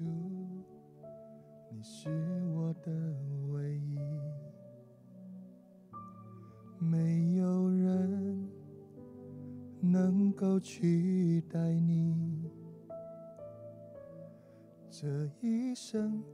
主，你是我的唯一。没有人能够取代你。这一生。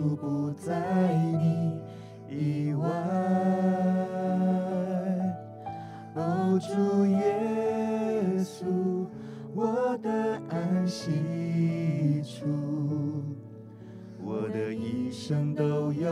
处不在你以外。哦，主耶稣，我的安息处，我的一生都有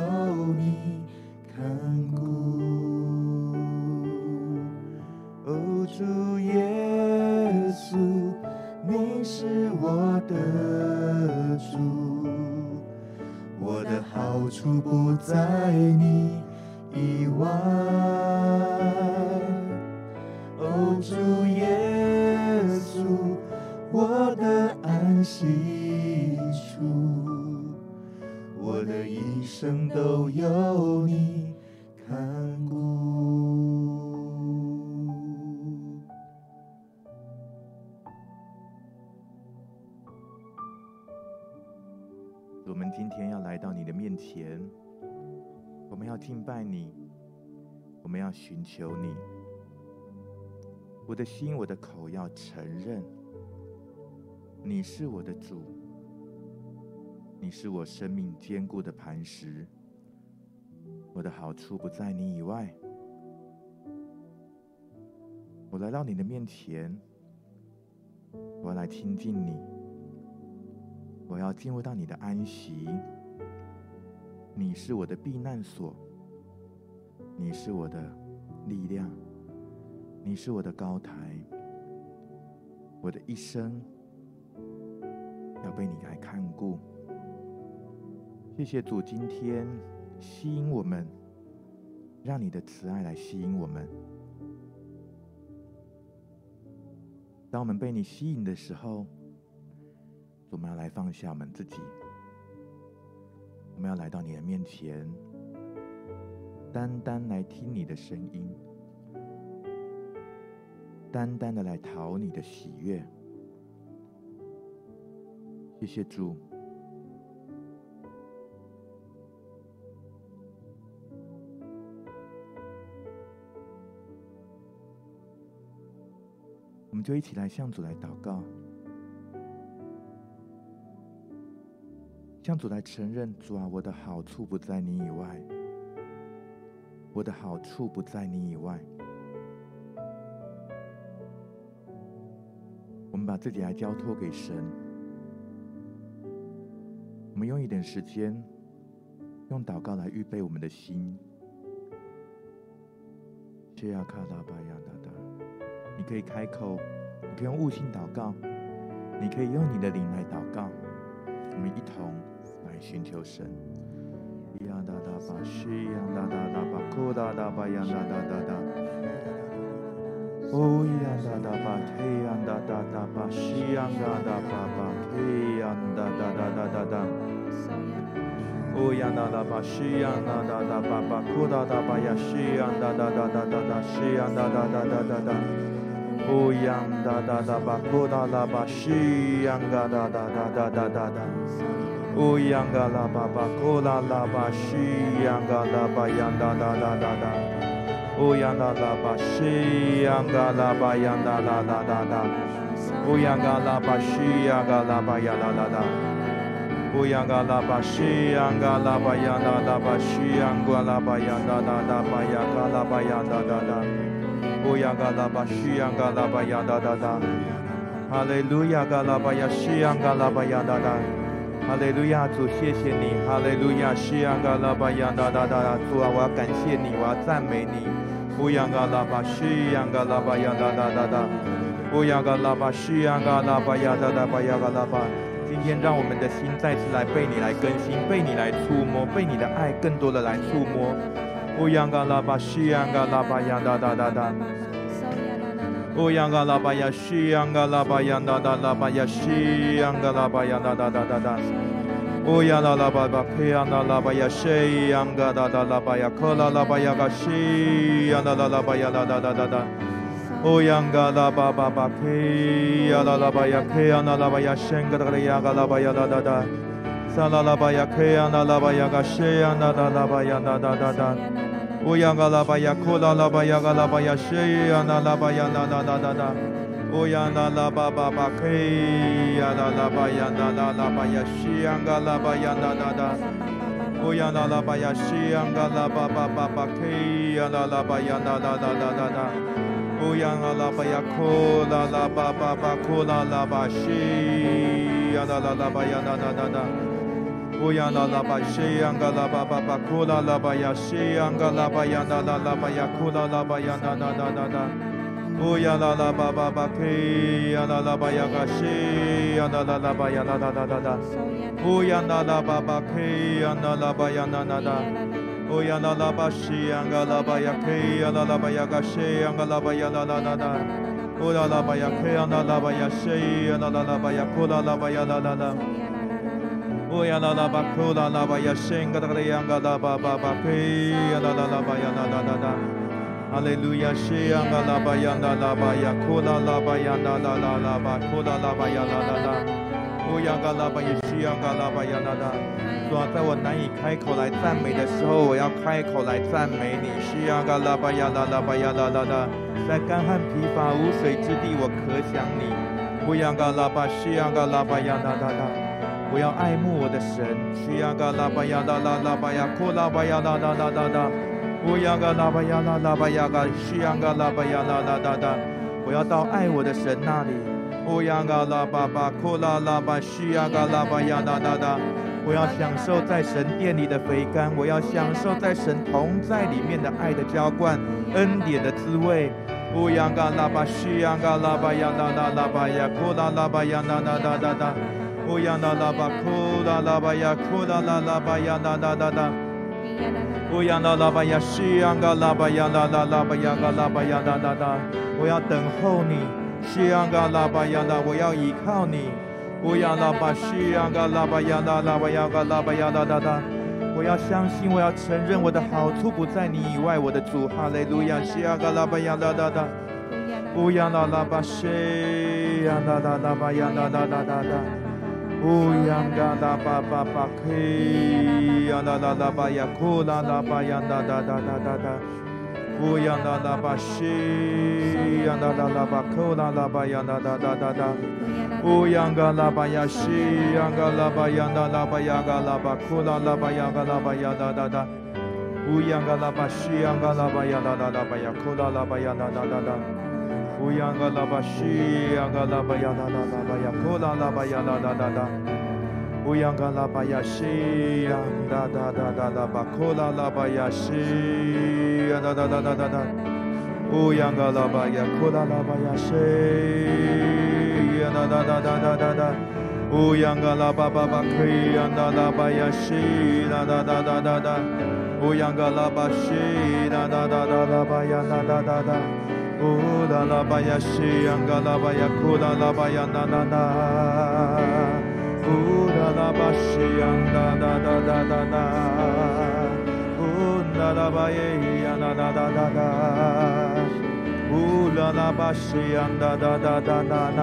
前，我们要敬拜你，我们要寻求你。我的心，我的口要承认，你是我的主，你是我生命坚固的磐石。我的好处不在你以外。我来到你的面前，我要来亲近你。我要进入到你的安息，你是我的避难所，你是我的力量，你是我的高台，我的一生要被你来看顾。谢谢主，今天吸引我们，让你的慈爱来吸引我们。当我们被你吸引的时候，我们要来放下我们自己，我们要来到你的面前，单单来听你的声音，单单的来讨你的喜悦。谢谢主。我们就一起来向主来祷告。向主来承认，主啊，我的好处不在你以外，我的好处不在你以外。我们把自己来交托给神，我们用一点时间，用祷告来预备我们的心。谢亚卡拉巴亚达达，你可以开口，你可以用悟性祷告，你可以用你的灵来祷告，我们一同。寻求神，咿呀哒哒吧，西呀哒哒哒吧，库哒哒吧呀哒哒哒。哒，哦咿呀哒哒吧，嘿呀哒哒哒吧，西呀哒哒吧吧，嘿呀哒哒哒哒哒。哒，哦呀哒哒吧，西呀哒哒哒吧吧，库哒哒吧呀，西呀哒哒哒哒哒哒，西呀哒哒哒哒哒。哒，哦呀哒哒哒吧，库哒哒吧，西呀哒哒哒哒哒哒哒。乌央嘎拉巴巴，库拉拉巴西央嘎拉巴央哒哒哒哒哒，哒哒。哒哒哒，乌央嘎拉巴西央嘎拉巴央哒哒哒，乌央嘎拉巴西央嘎拉巴央达拉巴西央嘎拉巴央达达达巴央嘎拉巴央达达达，乌央嘎拉巴西央嘎拉巴央达达达，哈利路亚嘎拉巴央西央嘎拉巴央达达，哈利路亚主谢谢你，哈利路亚西央嘎拉巴呀哒哒哒哒，主啊，我要感谢你，我要赞美你，乌央嘎拉巴西央嘎拉巴呀哒哒哒哒，乌央嘎拉巴西央嘎拉巴央达达巴央嘎拉巴。今天让我们的心再次来被你来更新，被你来触摸，被你的爱更多的来触摸。乌央嘎拉巴西央嘎拉巴央哒哒哒哒。乌央嘎拉巴呀西央嘎拉巴央哒哒哒巴呀西央嘎拉巴央哒哒哒哒哒。乌央拉拉巴巴克央哒拉巴呀西央嘎哒哒拉巴呀克拉拉巴呀嘎西央哒哒拉巴呀哒哒哒哒哒。Oh yang gala ba ba ba ke ya la la ba ya ke ya na la ba ya shen ga da ya ga la ba ya da da da sa la la ba ya ke ya na la ba ya ga she ya na da la ba ya da da da 乌央嘎拉巴呀，库拉拉巴呀，嘎拉巴呀，西呀那拉巴呀，那那那那那，乌央那拉巴巴巴，嘿呀那拉巴呀，那那拉巴呀，西呀嘎拉巴呀，那那那，乌央那拉巴呀，西呀嘎拉巴巴巴巴，嘿呀那拉巴呀，那那那那那那，乌央那拉巴呀，库拉拉巴巴巴，库拉拉巴西呀那拉拉巴呀，那那那那。乌央啦啦巴西央噶啦巴巴巴，库啦啦巴呀西央噶啦巴呀啦啦啦巴呀，库啦啦巴呀啦啦啦啦啦。乌央啦啦巴巴巴，嘿呀啦啦巴呀个西呀啦啦啦巴呀啦啦啦啦啦。乌央啦啦巴巴，嘿呀啦啦巴呀啦啦啦。Oh ya la la ba shi anga la ba ya ke ya la la ba ya ga she anga la ba ya la la la la. Oh la la ba ya ke anga la ba ya she ya la la la ba ya ko la la ba ya la la la. 乌呀啦啦巴库啦啦巴呀，神嘎达嘎达呀嘎达巴巴巴，嘿呀啦啦啦巴呀啦啦啦啦，哈利路亚，神呀嘎啦巴呀啦啦巴呀，库啦啦巴呀啦啦啦啦巴，啦啦巴呀啦啦啦，乌呀嘎啦巴呀，呀嘎啦巴呀啦啦。主说，在我难以开口来赞美的时候，我要开口来赞美你。是呀嘎啦巴呀啦啦巴呀啦啦啦，在干旱疲乏无水之地，我可想你。乌呀嘎啦巴，是呀嘎啦巴呀啦啦啦。我要爱慕我的神。西呀嘎拉巴呀啦啦啦巴呀，库拉巴呀啦啦啦啦啦。乌央嘎拉巴呀啦啦巴呀嘎，西呀嘎拉巴呀啦啦啦啦，我要到爱我的神那里。乌央嘎拉巴巴库拉拉巴西呀嘎拉巴呀啦啦啦。我要享受在神殿里的肥甘，我要享受在神同在里面的爱的浇灌，恩典的滋味。乌央嘎拉巴西央嘎拉巴呀啦啦啦巴呀，库拉拉巴呀啦啦啦啦啦。乌央啦啦巴库拉拉巴呀，库拉拉拉巴呀啦啦啦啦。乌央啦啦巴呀西央嘎拉巴呀啦啦啦巴呀嘎拉巴呀啦啦啦。我要等候你，西央嘎拉巴呀啦，我要依靠你。乌央拉巴西央嘎拉巴呀啦啦巴呀嘎拉巴呀啦啦啦！我要相信，我要承认，我的好处不在你以外，我的主，哈利路亚！西央嘎拉巴呀啦啦啦！乌央拉拉巴西央啦啦啦巴呀啦啦啦啦啦！乌央嘎拉巴巴巴嘿呀啦啦啦巴呀库拉拉巴呀啦啦啦啦啦啦！乌央拉拉巴西央啦啦啦巴库拉拉巴呀啦啦啦啦啦！乌央嘎拉巴呀西央嘎拉巴呀那拉巴呀嘎拉巴库拉拉巴呀嘎拉巴呀哒哒哒，乌央嘎拉巴西央嘎拉巴呀啦啦啦巴呀库拉拉巴呀哒哒哒哒，乌央嘎拉巴西央嘎拉巴呀啦啦啦巴呀库拉拉巴呀哒哒哒哒，乌央嘎拉巴呀西央哒哒哒哒哒巴库拉拉巴呀西呀哒哒哒哒哒哒，乌央嘎拉巴呀库拉拉巴呀西。呀哒哒哒哒哒哒哒，乌央嘎拉巴巴巴克呀哒哒巴呀西哒哒哒哒哒哒，乌央嘎拉巴西哒哒哒哒哒巴呀哒哒哒哒，乌哒啦巴呀西央嘎拉巴呀库哒啦巴呀哒哒哒，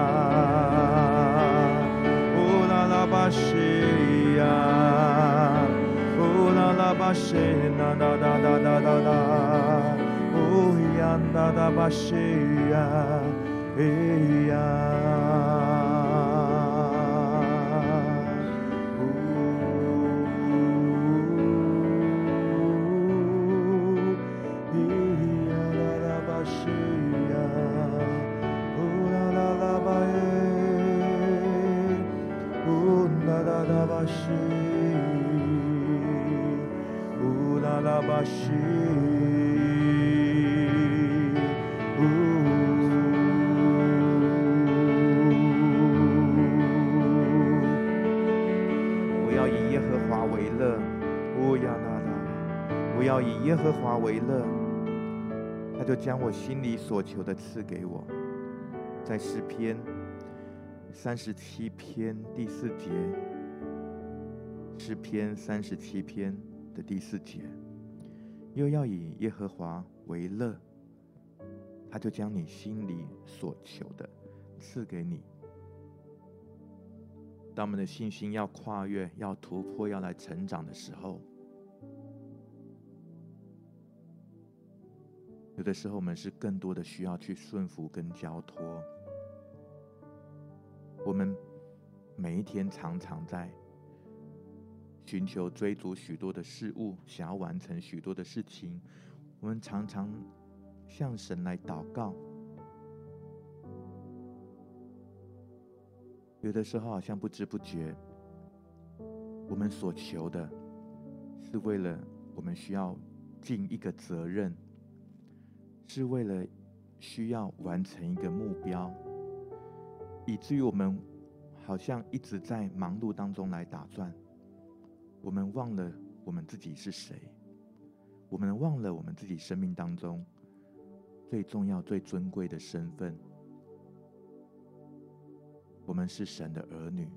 乌哒啦巴西央哒哒哒哒哒哒，乌哒啦耶和华为乐，他就将我心里所求的赐给我。在诗篇三十七篇第四节，诗篇三十七篇的第四节，又要以耶和华为乐，他就将你心里所求的赐给你。当我们的信心要跨越、要突破、要来成长的时候，有的时候，我们是更多的需要去顺服跟交托。我们每一天常常在寻求、追逐许多的事物，想要完成许多的事情。我们常常向神来祷告。有的时候，好像不知不觉，我们所求的，是为了我们需要尽一个责任。是为了需要完成一个目标，以至于我们好像一直在忙碌当中来打转，我们忘了我们自己是谁，我们忘了我们自己生命当中最重要、最尊贵的身份。我们是神的儿女，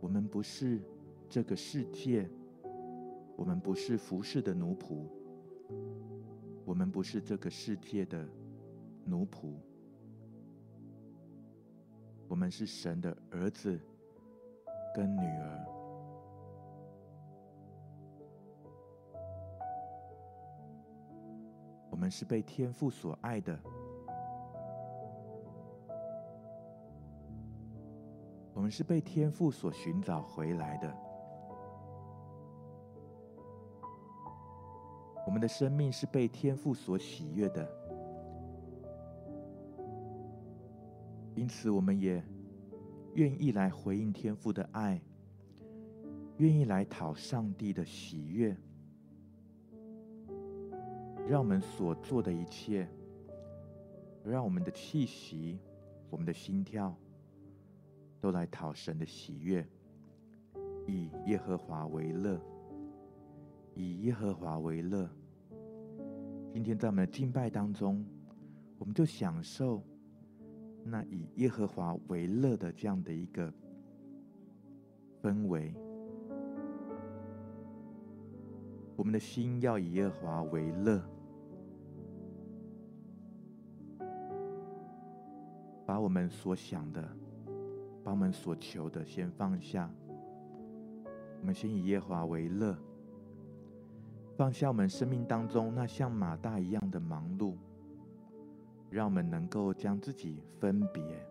我们不是这个世界，我们不是服侍的奴仆。我们不是这个世界的奴仆，我们是神的儿子跟女儿。我们是被天父所爱的，我们是被天父所寻找回来的。我们的生命是被天父所喜悦的，因此我们也愿意来回应天父的爱，愿意来讨上帝的喜悦，让我们所做的一切，让我们的气息、我们的心跳，都来讨神的喜悦，以耶和华为乐。以耶和华为乐。今天在我们的敬拜当中，我们就享受那以耶和华为乐的这样的一个氛围。我们的心要以耶和华为乐，把我们所想的，把我们所求的先放下。我们先以耶和华为乐。放下我们生命当中那像马大一样的忙碌，让我们能够将自己分别、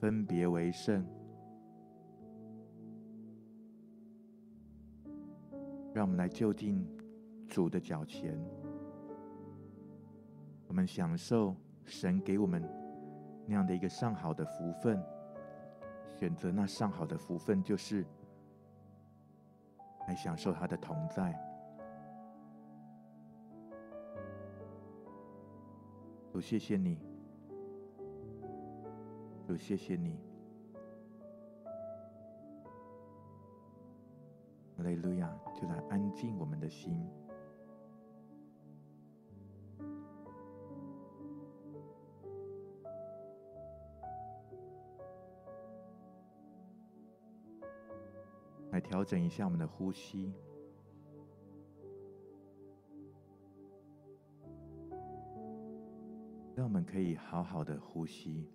分别为圣，让我们来就近主的脚前，我们享受神给我们那样的一个上好的福分，选择那上好的福分，就是来享受他的同在。主，谢谢你。主，谢谢你。哈利路亚！就来安静我们的心，来调整一下我们的呼吸。我们可以好好的呼吸，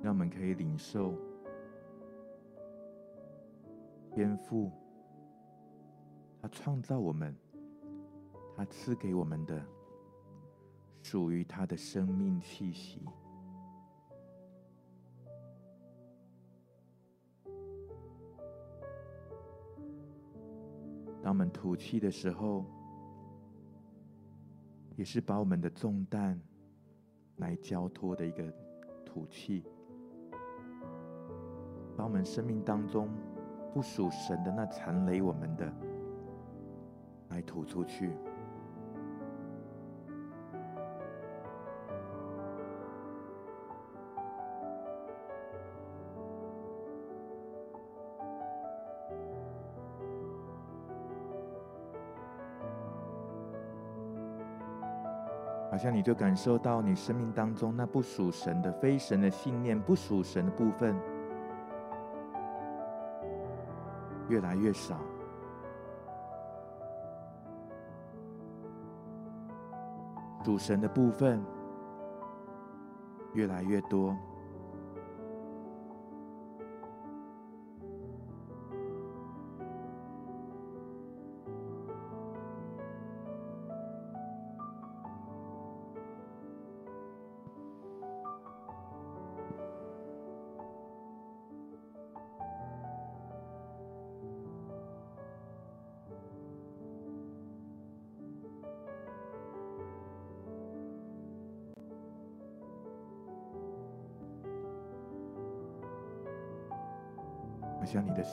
让我们可以领受天父，他创造我们，他赐给我们的属于他的生命气息。当我们吐气的时候，也是把我们的重担来交托的一个吐气，把我们生命当中不属神的那残累我们的，来吐出去。像你就感受到你生命当中那不属神的、非神的信念、不属神的部分越来越少，主神的部分越来越多。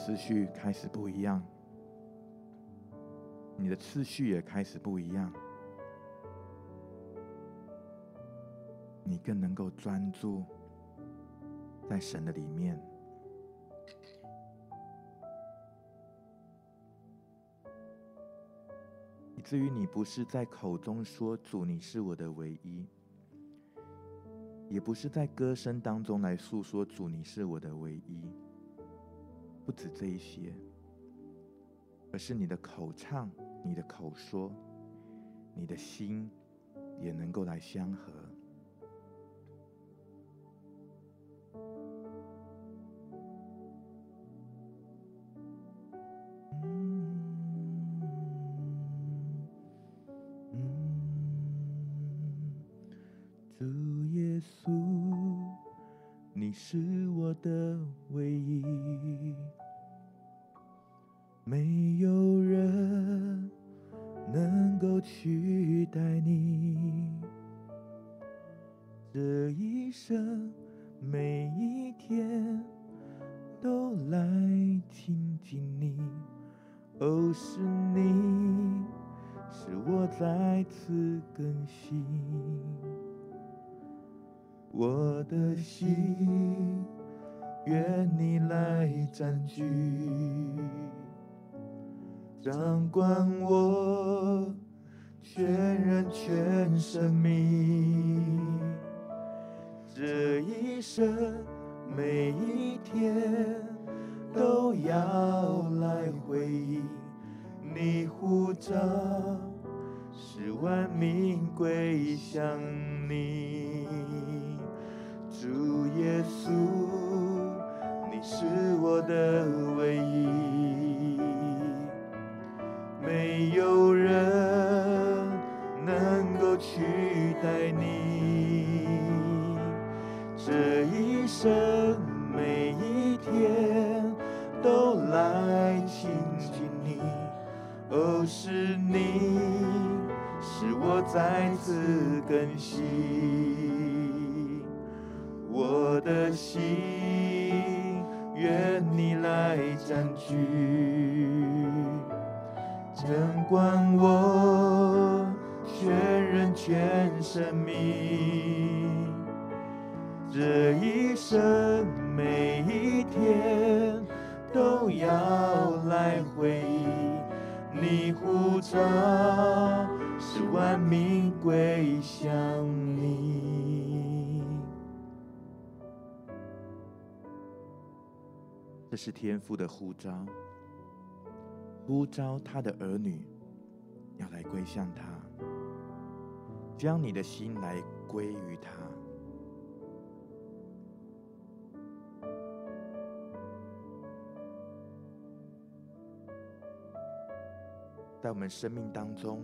思绪开始不一样，你的次序也开始不一样，你更能够专注在神的里面，以至于你不是在口中说主，你是我的唯一，也不是在歌声当中来诉说主，你是我的唯一。不止这一些，而是你的口唱、你的口说、你的心也能够来相合。一生每一天都来亲近你。哦，是你使我再次更新，我的心愿你来占据。掌管我全人全生命，这一生每一天都要来回应你呼召，使万民归向你。这是天父的呼召。呼召他的儿女要来归向他，将你的心来归于他。在我们生命当中，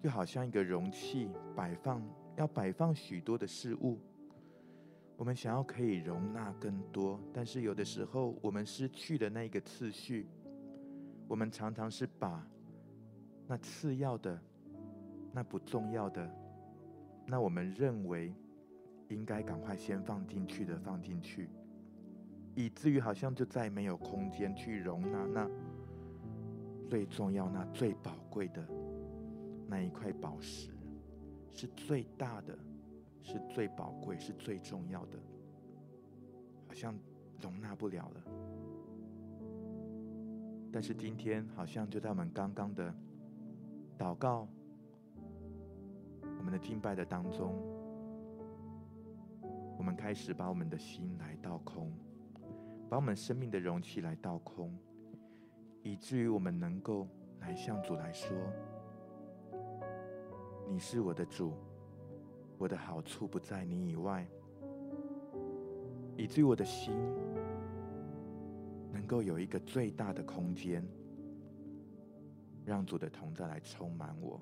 就好像一个容器，摆放要摆放许多的事物，我们想要可以容纳更多，但是有的时候我们失去了那个次序。我们常常是把那次要的、那不重要的、那我们认为应该赶快先放进去的放进去，以至于好像就再没有空间去容纳那最重要、那最宝贵的那一块宝石，是最大的，是最宝贵，是最重要的，好像容纳不了了。但是今天好像就在我们刚刚的祷告、我们的敬拜的当中，我们开始把我们的心来倒空，把我们生命的容器来倒空，以至于我们能够来向主来说：“你是我的主，我的好处不在你以外。”以至于我的心。能够有一个最大的空间，让主的同在来充满我，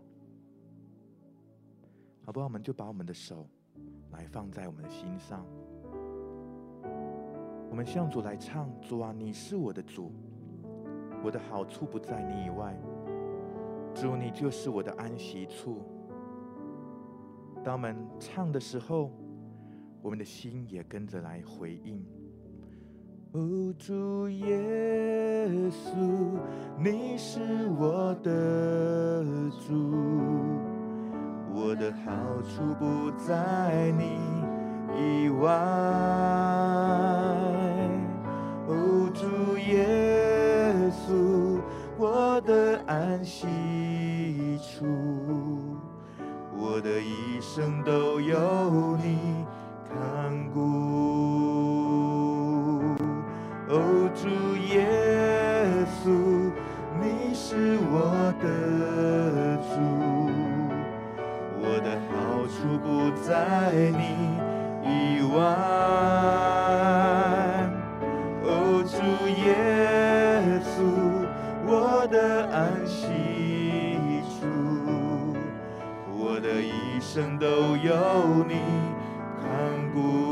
好不好？我们就把我们的手来放在我们的心上，我们向主来唱：主啊，你是我的主，我的好处不在你以外，主，你就是我的安息处。当我们唱的时候，我们的心也跟着来回应。哦，主耶稣，你是我的主，我的好处不在你以外。哦，稣，我的安息处，我的一生都有你看顾。哦，主耶稣，你是我的主，我的好处不在你以外。一生都有你看顾，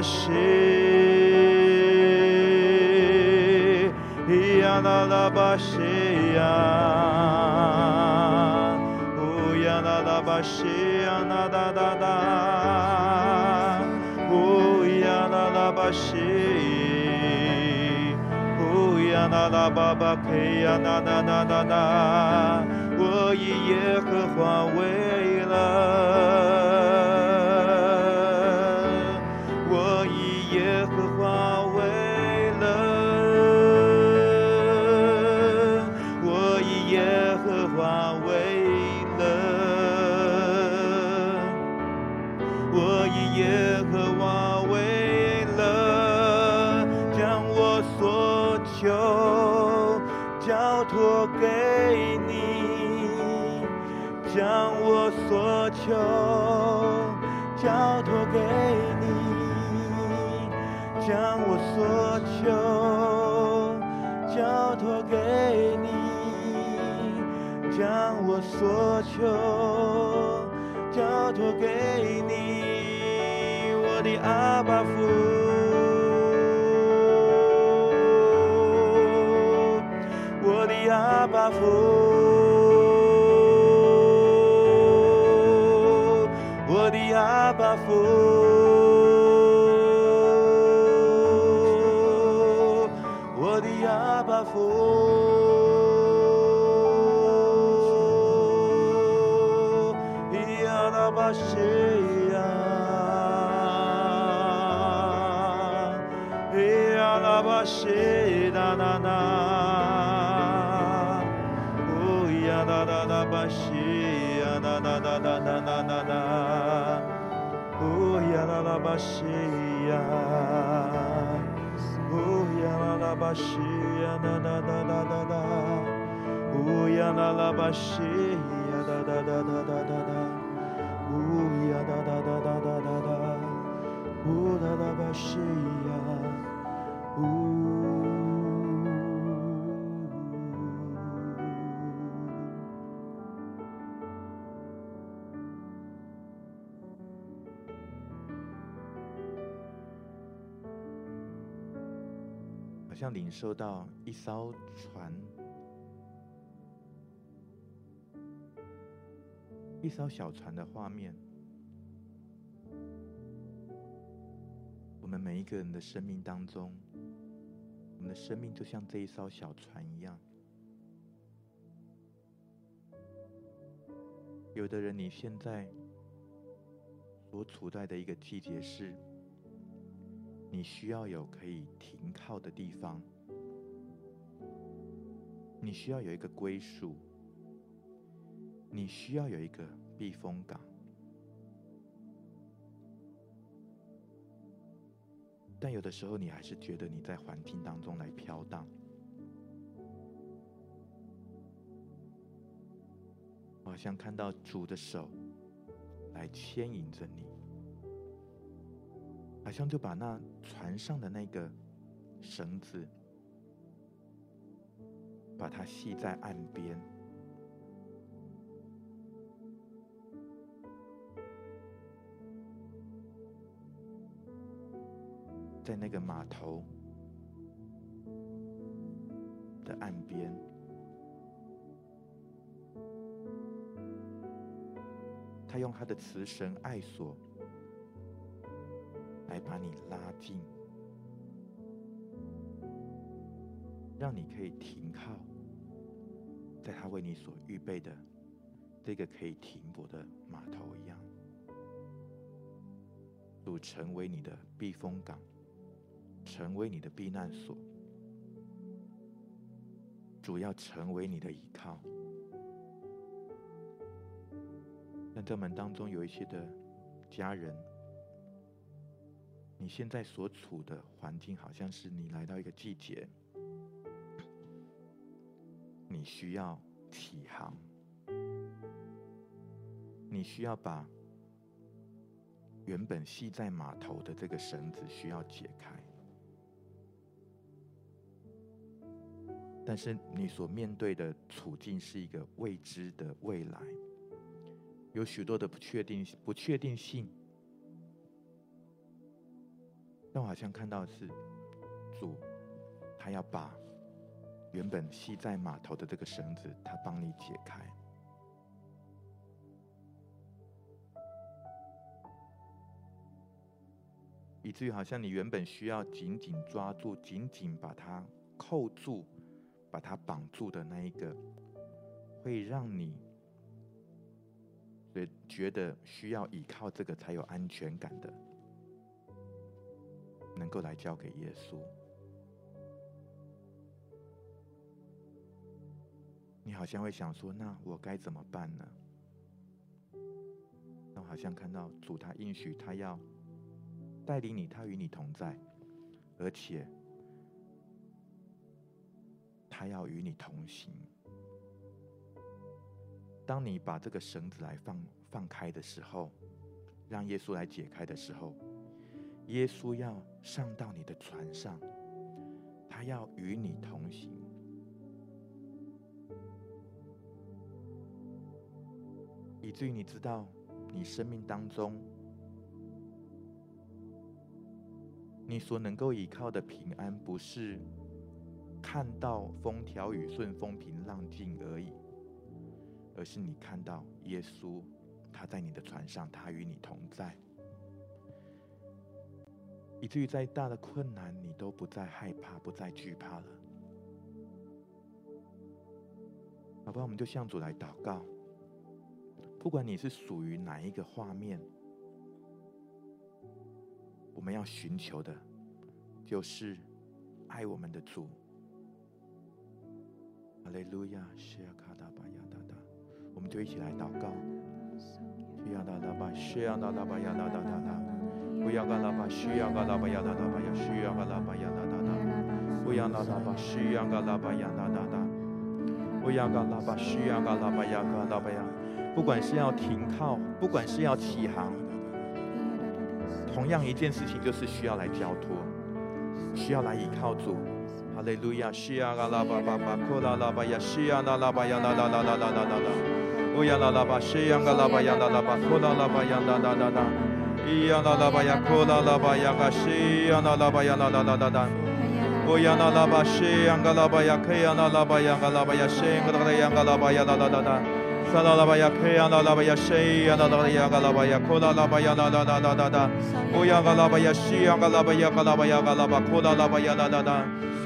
西，咿呀啦巴西呀，呜呀啦啦巴西呀，那哒哒哒，呜呀啦啦巴西，呜呀啦啦巴巴嘿呀，那那那那那，我以耶和华为所求交托给你，我的阿爸父，我的阿爸父。阿爸父，呀啦巴西呀，咿呀啦巴西啦啦啦，哦呀啦啦啦巴西呀啦啦啦啦啦啦啦啦。哦呀啦啦巴西呀，哦呀啦啦巴西呀，哒哒哒哒哒哒，哦哒哒哒哒哒哒哒，哦啦啦巴西呀，好。像领受到一艘船，一艘小船的画面。我们每一个人的生命当中，我们的生命就像这一艘小船一样。有的人，你现在所处在的一个季节是。你需要有可以停靠的地方，你需要有一个归属，你需要有一个避风港。但有的时候，你还是觉得你在环境当中来飘荡，好像看到主的手来牵引着你。好像就把那船上的那个绳子，把它系在岸边，在那个码头的岸边，他用他的慈神爱索。来把你拉近，让你可以停靠在他为你所预备的这个可以停泊的码头一样，主成为你的避风港，成为你的避难所，主要成为你的依靠。但这门当中有一些的家人。你现在所处的环境，好像是你来到一个季节，你需要起航，你需要把原本系在码头的这个绳子需要解开，但是你所面对的处境是一个未知的未来，有许多的不确定不确定性。但我好像看到是主，他要把原本系在码头的这个绳子，他帮你解开，以至于好像你原本需要紧紧抓住、紧紧把它扣住、把它绑住的那一个，会让你觉得需要依靠这个才有安全感的。能够来交给耶稣，你好像会想说：“那我该怎么办呢？”那我好像看到主他应许他要带领你，他与你同在，而且他要与你同行。当你把这个绳子来放放开的时候，让耶稣来解开的时候。耶稣要上到你的船上，他要与你同行，以至于你知道，你生命当中，你所能够依靠的平安，不是看到风调雨顺、风平浪静而已，而是你看到耶稣，他在你的船上，他与你同在。以至于再大的困难，你都不再害怕，不再惧怕了。好吧，我们就向主来祷告。不管你是属于哪一个画面，我们要寻求的，就是爱我们的主。哈利路亚，谢亚卡达巴亚达达，我们就一起来祷告。亚达达巴，谢亚达达巴亚达达达达。不要干喇叭，需要干喇叭，要哒哒吧，要需要干喇叭，要哒哒哒。不要哒哒吧，需要干喇叭，要哒哒哒。不要干喇叭，需要干喇叭，要干喇叭呀。不管是要停靠，不管是要起航，同样一件事情就是需要来交托，需要来依靠主。哈利路亚，需要干喇叭，叭叭，哭啦喇叭呀，需要那喇叭呀，哒哒哒哒哒哒哒。不要那喇叭，需要干喇叭呀，哒哒吧，哭啦喇叭呀，哒哒哒哒。咿呀啦啦吧呀，哭啦啦吧呀，嘎西呀啦啦吧呀，啦啦啦啦啦。哦呀啦啦吧西呀嘎啦吧呀，开呀啦啦吧呀，嘎啦吧呀，西嘎啦呀嘎啦吧呀，啦啦啦啦。沙啦啦吧呀，开呀啦啦吧呀，西呀啦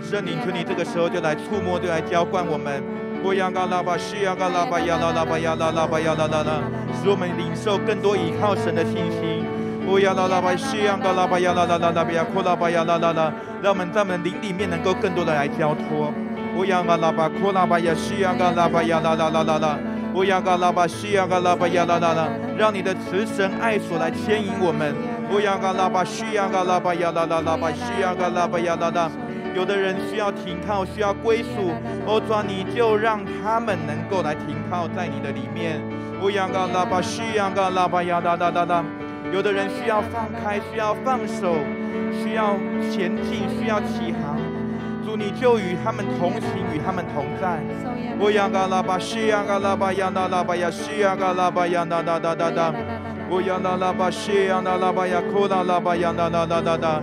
圣灵，求你这个时候就来触摸，就来浇灌我们。乌亚嘎拉巴，西亚嘎拉巴，亚拉拉巴，亚拉拉巴，亚拉拉拉，使我们领受更多依靠神的信心。乌亚拉拉巴，西亚嘎拉巴，亚拉拉拉拉巴，亚库拉巴，亚拉拉拉，让我们在我们灵里面能够更多的来交托。乌亚嘎拉巴，库拉巴亚，西亚嘎拉巴，亚拉拉拉拉拉，波亚嘎拉巴，西亚嘎拉巴，亚拉拉拉，让你的慈神爱所来牵引我们。乌亚嘎拉巴，西亚嘎拉巴，亚拉拉拉巴，西亚嘎拉巴，亚拉拉。有的人需要停靠，需要归属，哦，主啊，你就让他们能够来停靠在你的里面。乌央嘎啦吧，西央嘎啦吧呀哒哒哒哒。有的人需要放开，需要放手，需要前进，需要起航。主，你就与他们同行，与他们同在。乌央嘎拉巴西央嘎拉巴呀哒拉巴呀西央嘎拉巴呀哒哒哒哒哒。我呀那拉巴西呀那拉巴呀库拉拉巴呀那哒哒哒哒。哒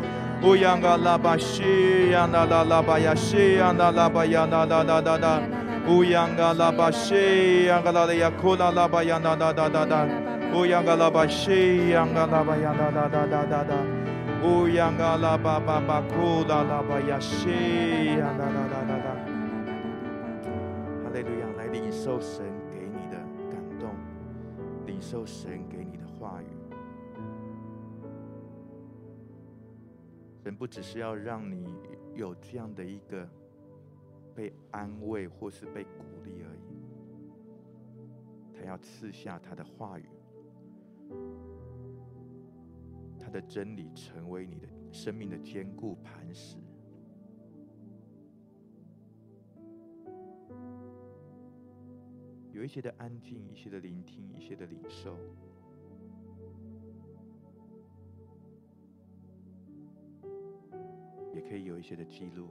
哒哒哒。我呀嘎拉巴西呀嘎拉的呀库拉拉巴呀那哒哒哒哒。乌央嘎拉巴西，央嘎拉巴呀哒哒哒哒哒哒，乌央嘎拉巴巴巴库拉拉巴呀西，央哒哒哒哒哒。哈利路亚，来领受神给你的感动，领受神给神不只是要让你有这样的一个被安慰或是被鼓励而已，他要赐下他的话语。他的真理成为你的生命的坚固磐石。有一些的安静，一些的聆听，一些的领受，也可以有一些的记录。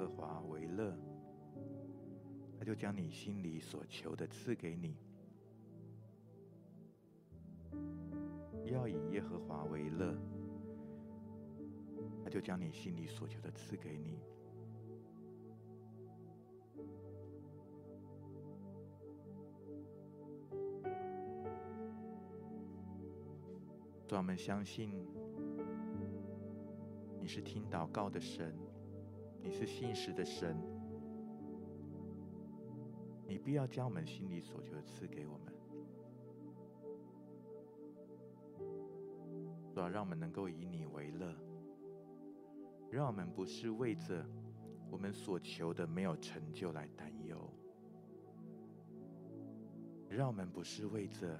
和华为乐，他就将你心里所求的赐给你。要以耶和华为乐，他就将你心里所求的赐给你。让我们相信，你是听祷告的神。你是信实的神，你必要将我们心里所求的赐给我们，主啊，让我们能够以你为乐，让我们不是为着我们所求的没有成就来担忧，让我们不是为着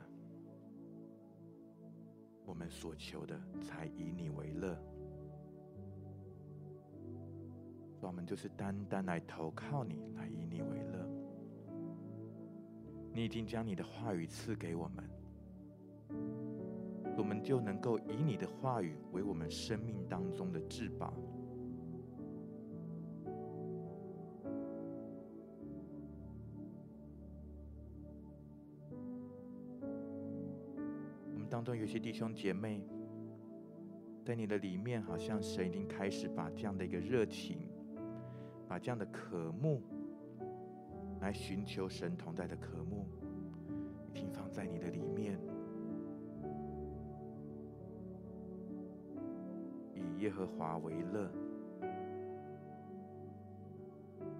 我们所求的才以你为乐，我们就是单单来投靠你，来以你为乐。你已经将你的话语赐给我们，我们就能够以你的话语为我们生命当中的至宝。我们当中有些弟兄姐妹，在你的里面，好像神已经开始把这样的一个热情，把这样的渴慕，来寻求神同在的渴慕，停放在你的里面，以耶和华为乐，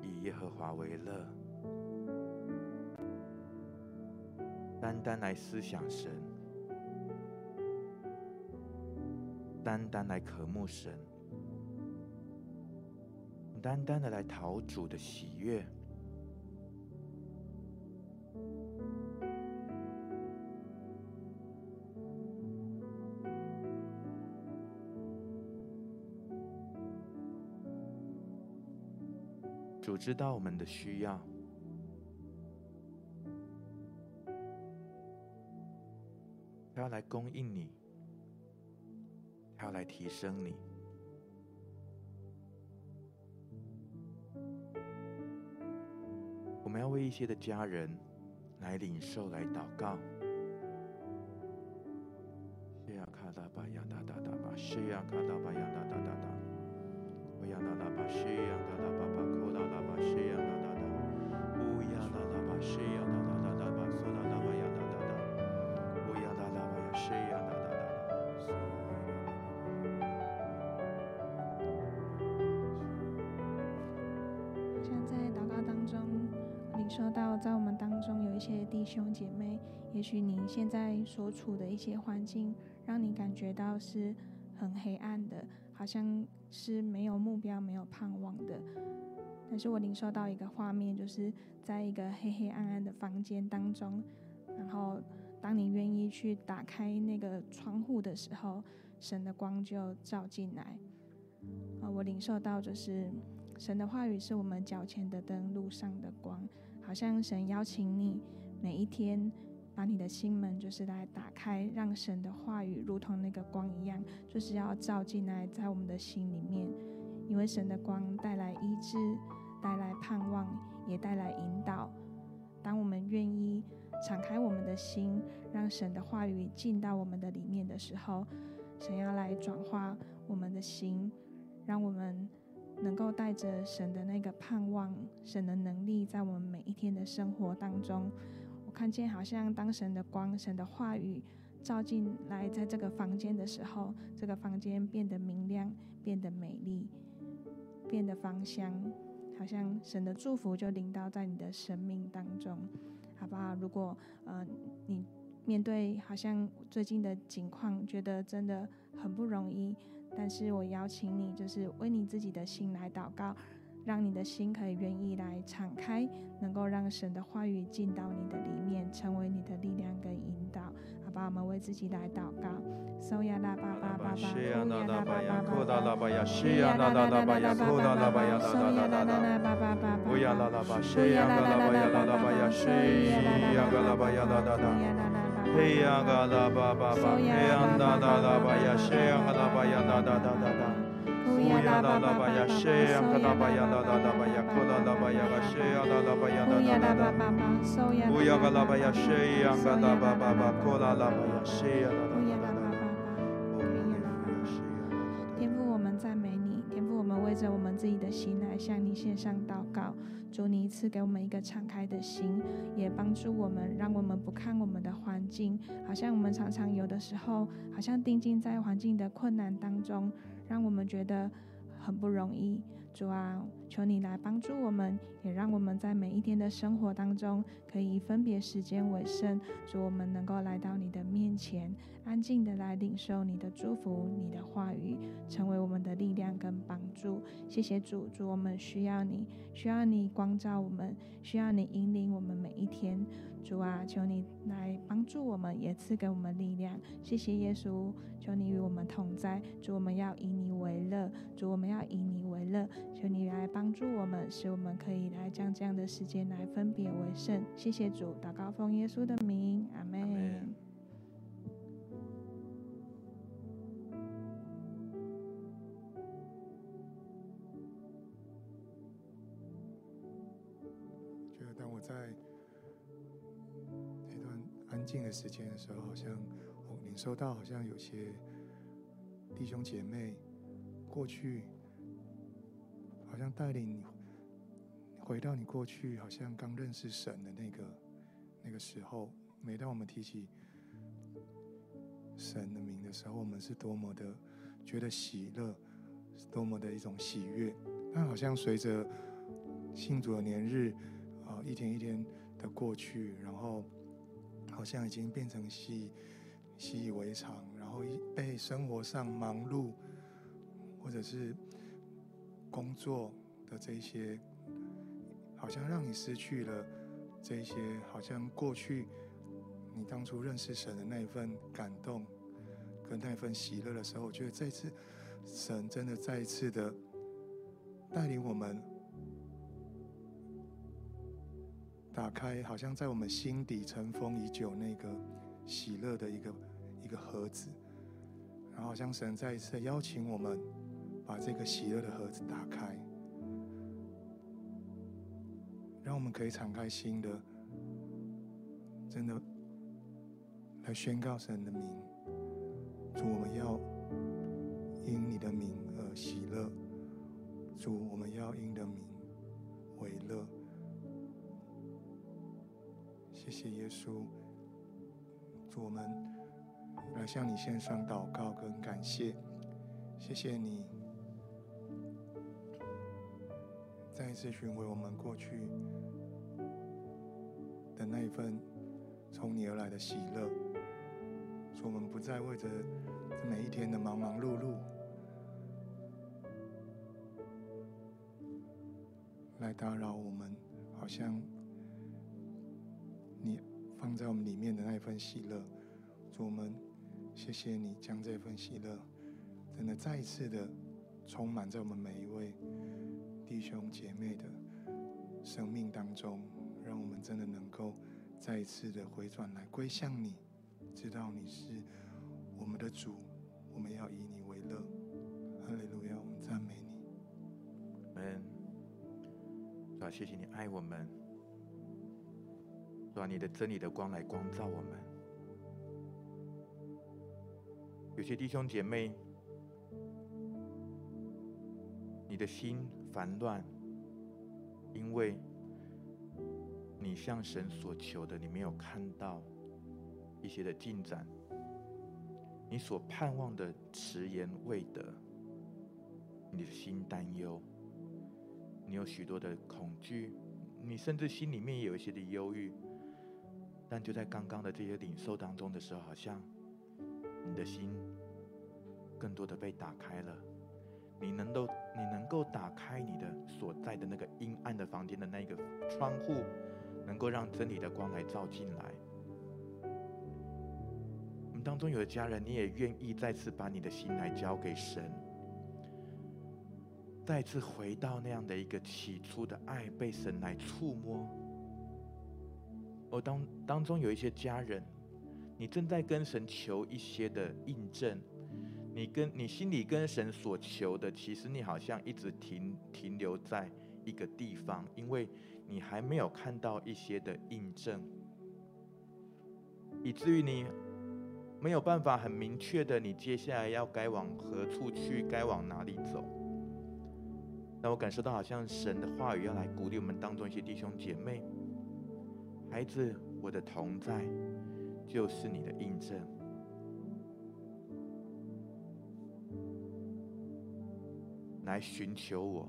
以耶和华为乐，单单来思想神。单单来渴慕神，单单的来讨主的喜悦。主知道我们的需要，他要来供应你。他要来提升你，一些的家人来领受、来祷告。谢亚卡达巴呀哒哒哒巴，谢亚卡达巴亚达达达达，乌亚达达巴，谢亚达达巴巴，库达达巴，谢亚达达达，乌亚达达巴，谢亚达达达达巴，苏达达巴。说到在我们当中有一些弟兄姐妹，也许你现在所处的一些环境，让你感觉到是很黑暗的，好像是没有目标、没有盼望的。但是我领受到一个画面，就是在一个黑黑暗暗的房间当中，然后当你愿意去打开那个窗户的时候，神的光就照进来。啊，我领受到就是神的话语是我们脚前的灯，路上的光。好像神邀请你每一天把你的心门就是来打开，让神的话语如同那个光一样，就是要照进来在我们的心里面。因为神的光带来医治，带来盼望，也带来引导。当我们愿意敞开我们的心，让神的话语进到我们的里面的时候，神要来转化我们的心，让我们。能够带着神的那个盼望，神的能力，在我们每一天的生活当中，我看见好像当神的光、神的话语照进来，在这个房间的时候，这个房间变得明亮，变得美丽，变得芳香，好像神的祝福就临到在你的生命当中，好不好？如果呃你面对好像最近的境况，觉得真的很不容易。但是我邀请你，就是为你自己的心来祷告，让你的心可以愿意来敞开，能够让神的话语进到你的里面，成为你的力量跟引导。好吧，我们为自己来祷告。收呀啦吧吧吧吧，呼呀啦吧吧吧，呼呀啦吧呀，收呀啦啦啦吧呀，呼啦啦吧呀，收呀啦啦啦吧吧吧，呼呀啦啦吧，收呀啦啦啦呀啦啦吧呀，收呀啦啦吧呀啦啦啦。嘿呀嘎啦巴巴巴，嘿呀啦啦啦巴呀，嘿呀嘎啦巴呀啦啦啦啦啦，呼呀啦啦巴呀，嘿呀嘎啦巴呀啦啦啦巴呀，呼啦啦巴呀嘎，嘿呀啦啦巴呀啦啦啦啦，呼呀嘎啦巴呀，嘿呀嘎啦巴巴巴，呼啦啦巴呀，嘿呀啦啦着我们自己的心来向你献上祷告。主，你赐给我们一个敞开的心，也帮助我们，让我们不看我们的环境，好像我们常常有的时候，好像定睛在环境的困难当中，让我们觉得很不容易。主啊，求你来帮助我们，也让我们在每一天的生活当中，可以分别时间为生。主，我们能够来到你的面前，安静的来领受你的祝福，你的话语，成为我们的力量跟帮助。谢谢主，主我们需要你，需要你光照我们，需要你引领我们每一天。主啊，求你来帮助我们，也赐给我们力量。谢谢耶稣，求你与我们同在。主，我们要以你为乐。主，我们要以你为乐。求你来帮助我们，使我们可以来将这样的时间来分别为圣。谢谢主，祷告奉耶稣的名，阿门。时间的时候，好像我领受到，好像有些弟兄姐妹过去，好像带领你回到你过去，好像刚认识神的那个那个时候。每当我们提起神的名的时候，我们是多么的觉得喜乐，是多么的一种喜悦。但好像随着信主的年日啊，一天一天的过去，然后。好像已经变成习习以为常，然后被生活上忙碌，或者是工作的这些，好像让你失去了这些，好像过去你当初认识神的那一份感动跟那一份喜乐的时候，我觉得这次神真的再一次的带领我们。打开，好像在我们心底尘封已久那个喜乐的一个一个盒子，然后好像神再一次邀请我们把这个喜乐的盒子打开，让我们可以敞开心的，真的来宣告神的名，主，我们要因你的名而喜乐，主，我们要因的名为乐。谢谢耶稣，主，我们来向你献上祷告跟感谢。谢谢你再一次寻回我们过去的那一份从你而来的喜乐，主，我们不再为着每一天的忙忙碌碌来打扰我们，好像。你放在我们里面的那一份喜乐，主，我们谢谢你将这份喜乐，真的再一次的充满在我们每一位弟兄姐妹的生命当中，让我们真的能够再一次的回转来归向你，知道你是我们的主，我们要以你为乐。哈利路亚，我们赞美你。嗯，主，谢谢你爱我们。把你的真理的光来光照我们。有些弟兄姐妹，你的心烦乱，因为你向神所求的，你没有看到一些的进展，你所盼望的迟延未得，你的心担忧，你有许多的恐惧，你甚至心里面也有一些的忧郁。但就在刚刚的这些领受当中的时候，好像你的心更多的被打开了。你能够，你能够打开你的所在的那个阴暗的房间的那个窗户，能够让真理的光来照进来。我们当中有的家人，你也愿意再次把你的心来交给神，再次回到那样的一个起初的爱，被神来触摸。我当当中有一些家人，你正在跟神求一些的印证，你跟你心里跟神所求的，其实你好像一直停停留在一个地方，因为你还没有看到一些的印证，以至于你没有办法很明确的，你接下来要该往何处去，该往哪里走。那我感受到好像神的话语要来鼓励我们当中一些弟兄姐妹。孩子，我的同在就是你的印证。来寻求我，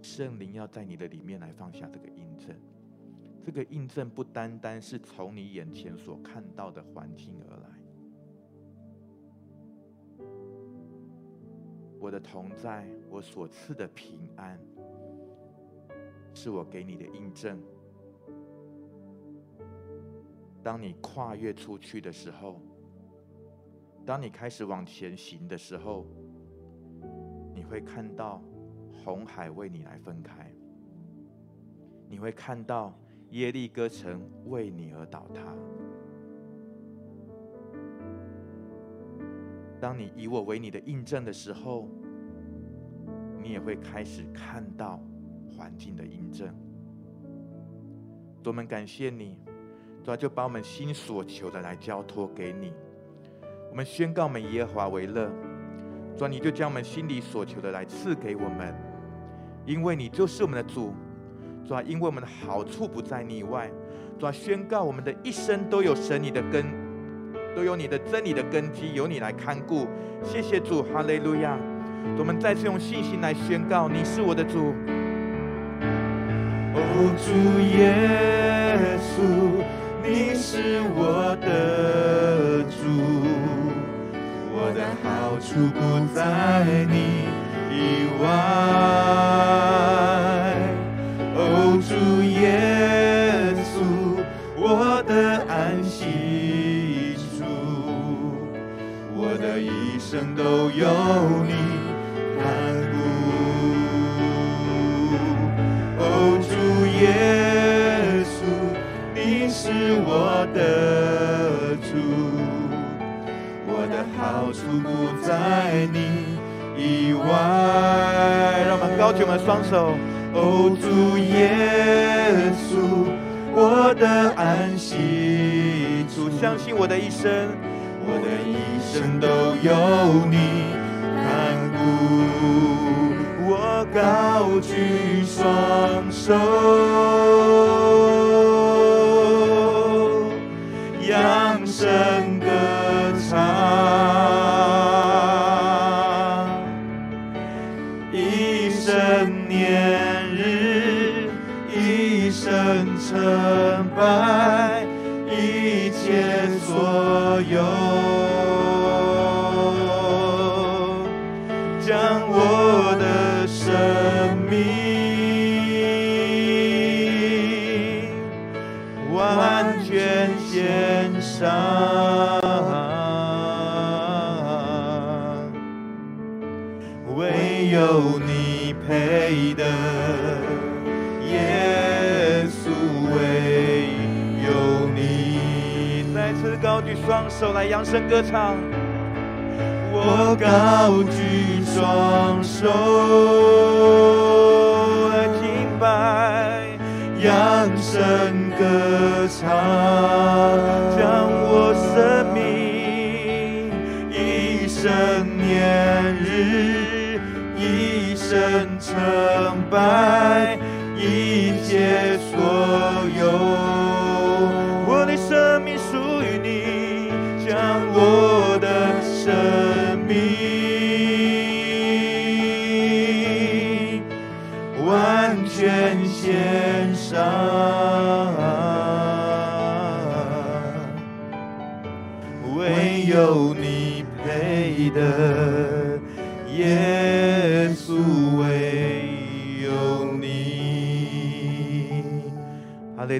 圣灵要在你的里面来放下这个印证。这个印证不单单是从你眼前所看到的环境而来，我的同在，我所赐的平安，是我给你的印证。当你跨越出去的时候，当你开始往前行的时候，你会看到红海为你来分开，你会看到耶利哥城为你而倒塌。当你以我为你的印证的时候，你也会开始看到环境的印证。多么感谢你，主啊，就把我们心所求的来交托给你。我们宣告：我们耶和华为乐。主啊，你就将我们心里所求的来赐给我们，因为你就是我们的主。主啊，因为我们的好处不在你以外。主啊，宣告我们的一生都有神你的根。都有你的真理的根基，由你来看顾。谢谢主，哈利路亚！我们再次用信心来宣告：你是我的主。哦，主耶稣，你是我的主，我的好处不在你以外。哦，主耶稣，我的安息主，我的。一生都有我的主，我的好处不在你以外。让我们高举我们双手，哦，主耶稣，我的安息，主相信我的一生。我的一生都有你看顾，我高举双手，扬配得，耶稣，唯有你。再次高举双手来扬声歌唱，我高举双手来敬拜，扬声歌唱。将我生成败一切所有，我的生命属于你，将我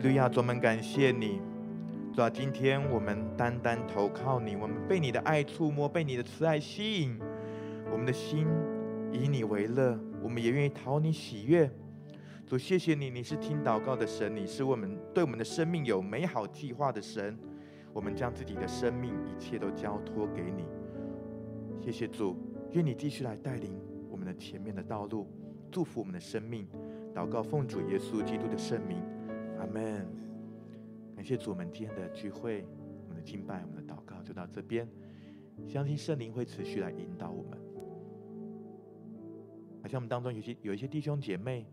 路亚，主，我们感谢你，主啊，今天我们单单投靠你，我们被你的爱触摸，被你的慈爱吸引，我们的心以你为乐，我们也愿意讨你喜悦。主，谢谢你，你是听祷告的神，你是我们对我们的生命有美好计划的神，我们将自己的生命一切都交托给你。谢谢主，愿你继续来带领我们的前面的道路，祝福我们的生命。祷告奉主耶稣基督的圣名。阿门，感谢主，我们今天的聚会，我们的敬拜，我们的祷告就到这边。相信圣灵会持续来引导我们。好像我们当中有些有一些弟兄姐妹，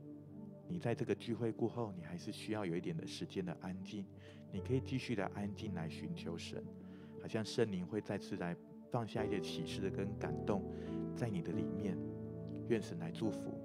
你在这个聚会过后，你还是需要有一点的时间的安静，你可以继续的安静来寻求神。好像圣灵会再次来放下一些启示的跟感动在你的里面。愿神来祝福。